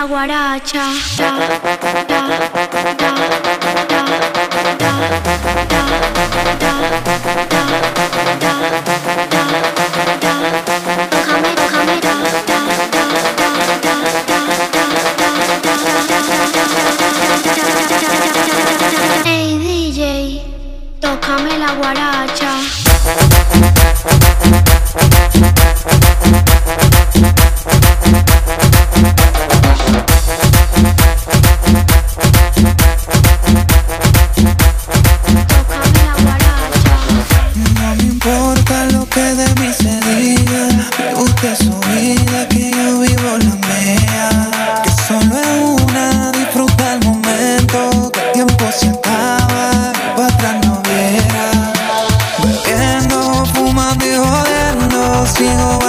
la guaracha. contigo.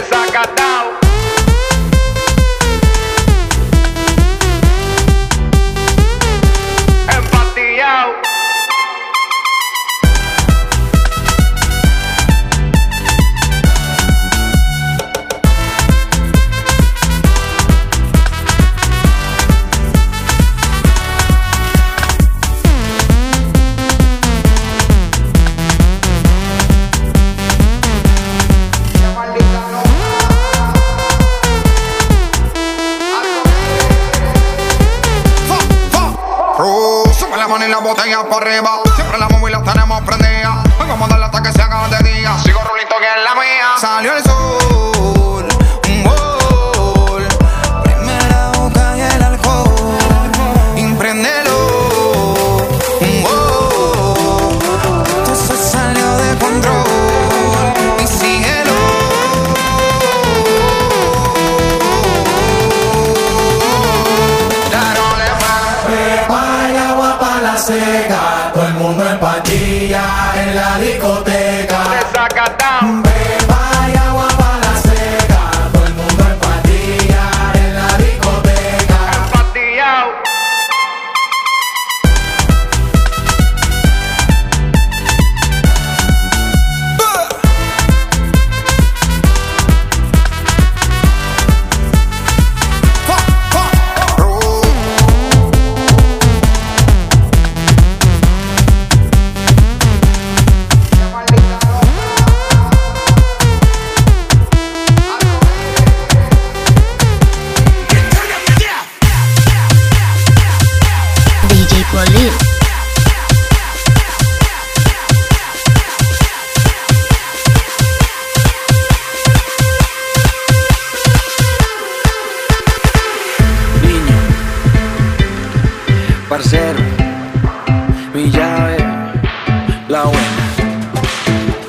desacatar. arriba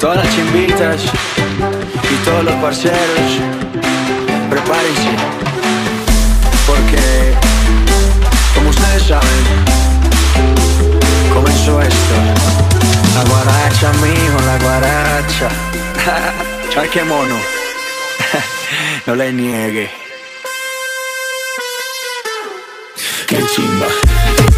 chimbitas y todos los parceros, prepárense, porque como ustedes saben, comenzó esto. La guaracha, mijo, la guaracha. Ay, qué mono. no le niegue. Qué chimba.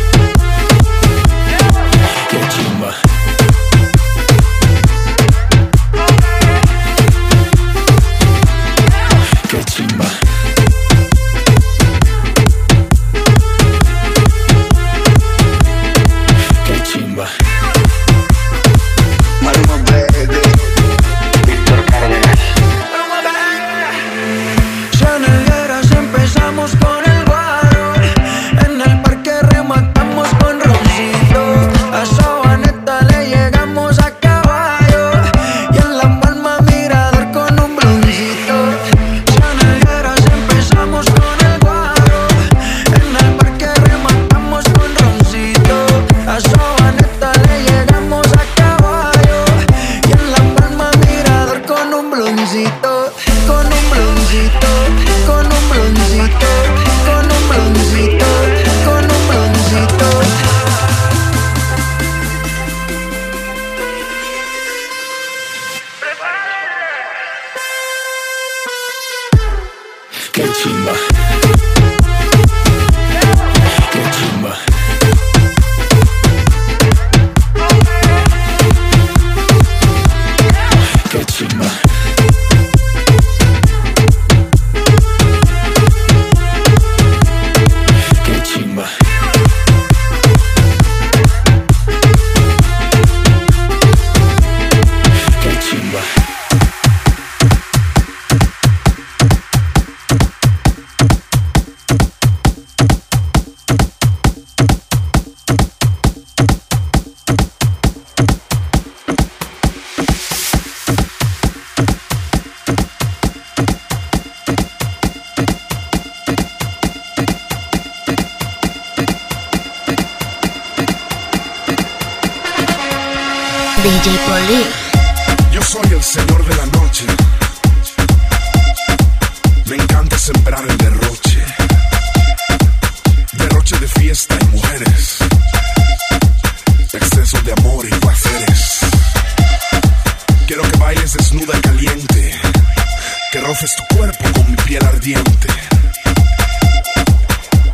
Roces tu cuerpo con mi piel ardiente.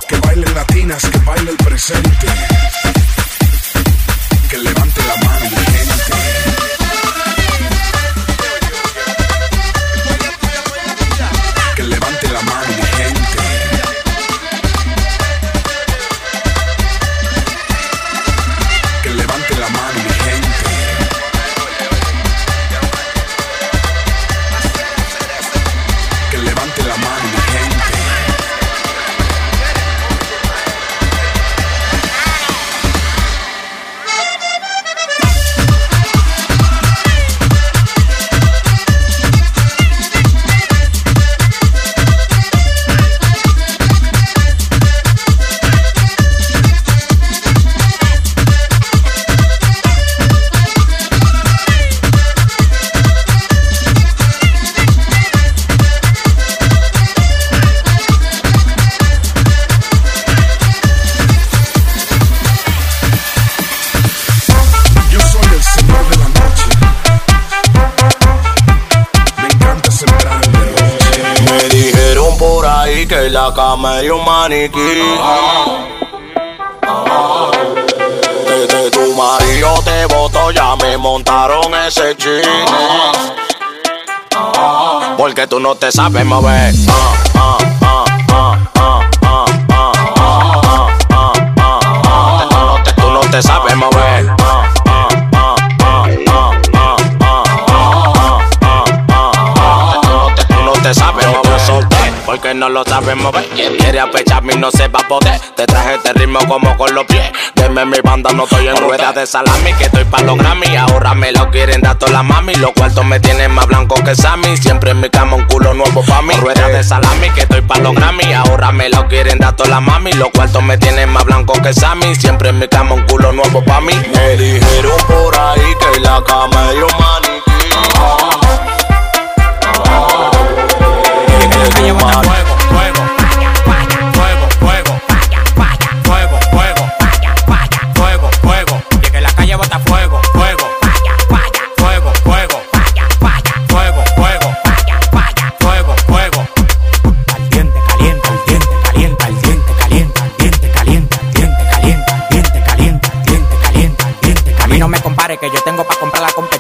Que bailen latinas, que baile el presente. Que levante la mano flaca me un maniquí. Desde tu marido te votó, ya me montaron ese chiste. Porque tú no te sabes mover. Tú no te sabes mover. No lo sabes mover. Quien quiere apecharme y no se va a poder. Te traje este ritmo como con los pies. Deme mi banda, no estoy en rueda de salami. Que estoy pa' los Grammy. Ahora me lo quieren dar todas las mami. Los cuartos me tienen más blanco que Sammy. Siempre en mi cama un culo nuevo pa' mí. Rueda de salami. Que estoy pa' los Grammy. Ahora me lo quieren dar todas las mami. Los cuartos me tienen más blanco que Sammy. Siempre en mi cama un culo nuevo pa' mí. Me dijeron por ahí que la cama es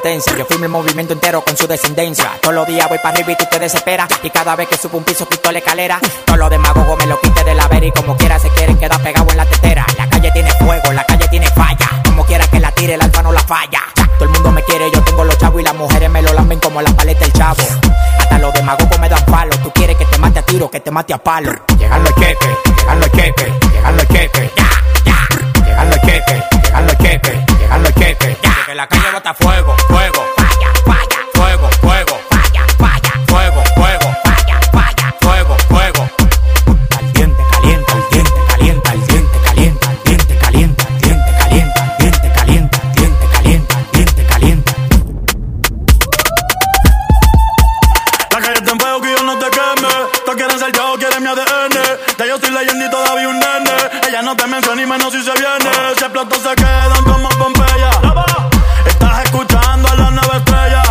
Yo firmo el movimiento entero con su descendencia. Todos los días voy para arriba y tú te desesperas. Y cada vez que subo un piso, quito la escalera. Todos los demagogos me lo quite de la vera y como quiera se quieren quedar pegados en la tetera. La calle tiene fuego, la calle tiene falla. Como quiera que la tire, el alfa no la falla. Todo el mundo me quiere, yo tengo los chavos y las mujeres me lo lamben como la paleta del chavo. Hasta los demagogos me dan palo. Tú quieres que te mate a tiro, que te mate a palo. Llegando el queque, llegando el queque, llegando el queque. Mi ADN. Ya yo soy leyenda y todavía un nene. Ella no te menciona ni menos si se viene. Si explotó se quedan como Pompeya. Estás escuchando a las nueve estrellas.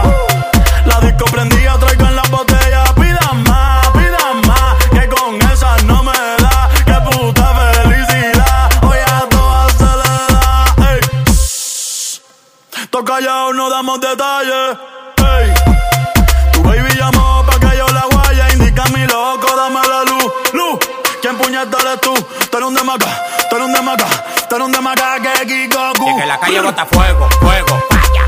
La disco prendida traigo en la botella. Pidan más, pidan más. Que con esa no me da. Que puta felicidad. Hoy a todas se le da. Ey. Toca callado, no damos detalles. ¿Quién puñeta eres tú? Tú eres un de maca, tú eres un de maca, tú eres un de maca que Kikoku. Y que la calle bota fuego, fuego. Falla,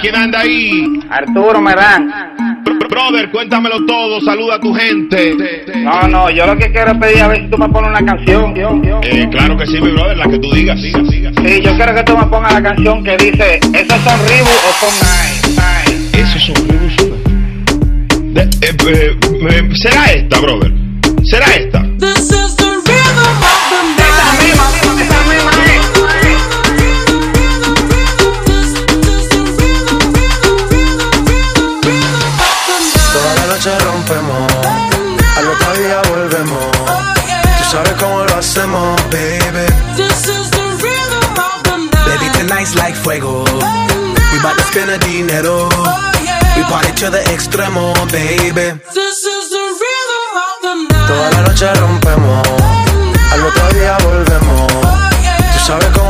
¿quién anda ahí? Arturo Merán. Br- Brother, cuéntamelo todo, saluda a tu gente. No, no, yo lo que quiero es pedir a ver si tú me pones una canción. Eh, claro que sí, mi brother, la que tú digas. Siga, siga. Sí, yo quiero que tú me pongas la canción que dice, ¿esos son Reebok o son? Nike. Esos son. De- eh, eh, eh, ¿Será esta, brother? ¿Será esta? We party to the extremo, baby. Toda la noche rompemos, al otro día volvemos. Tú sabes cómo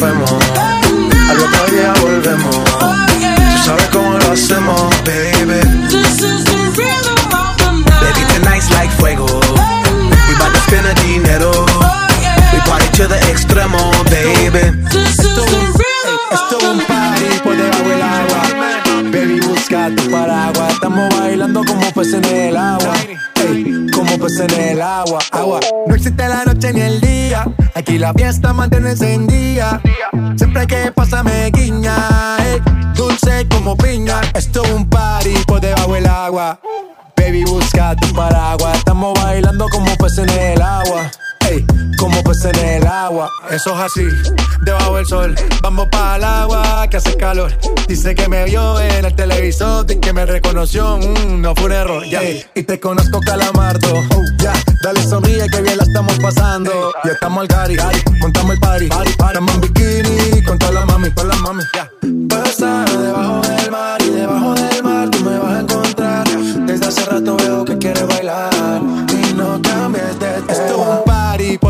rompemos, al otro día volvemos. Tú sabes cómo lo hacemos, baby. Baby, tonight's like fuego. We bout to spend the dinero. We party to the extremo, baby. Busca tu paraguas. Estamos bailando como peces en el agua. Como peces en agua. Agua. No existe la noche ni el día. Aquí la fiesta mantiene encendida. Peces en el agua. Ey, como peces en el agua. Eso es así, debajo del sol. Vamos para el agua que hace calor. Dice que me vio en el televisor y que me reconoció. Mm, no fue un error, ya. Y te conozco, calamardo. Oh, ya, dale sonríe que bien la estamos pasando. Ya estamos al gari, montamos el party. Estamos en bikini con todas las mami, con las mami. Ya. Pasa debajo del mar y debajo del mar tú me vas a encontrar. Desde hace rato veo que quieres bailar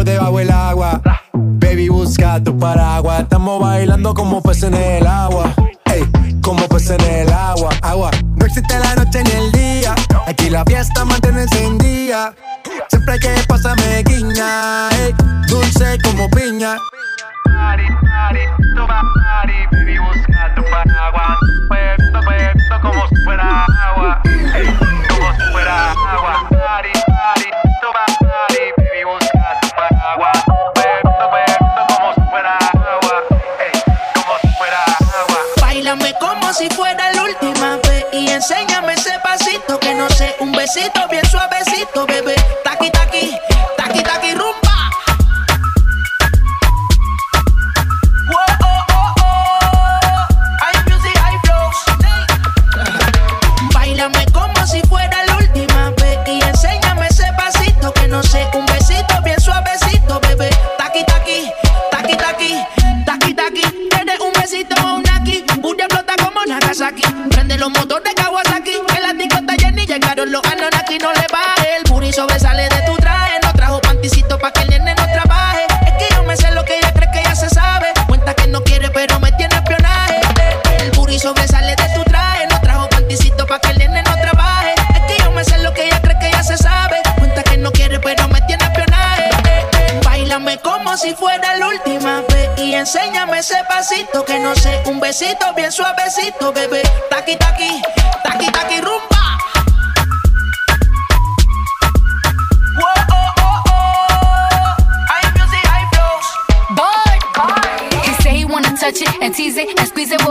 por debajo del agua. Baby, busca tu paraguas. Estamos bailando como peces en el agua. Ey, como peces en el agua. Agua. No existe la noche ni el día. Aquí la fiesta mantiene encendida. Siempre que pasa me guiña. Ey, dulce como piña. Party, party, toma party, baby, busca tu paraguas. Besito bien suavecito, bebé.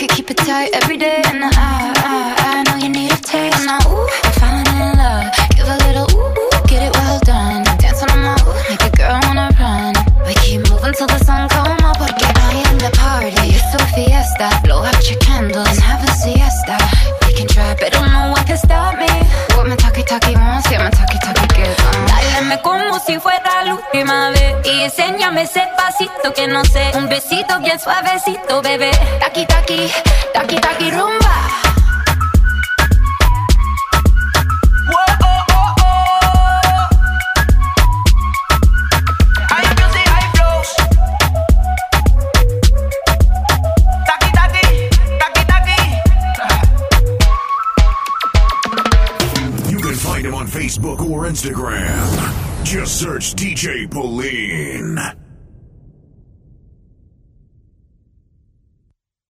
Work keep it tight every day. Enséñame ese pasito que no sé. Un besito bien suavecito, bebé. Taki, taki, taki, taki, rumba. You can find him on Facebook or Instagram. Just search DJ Pauline.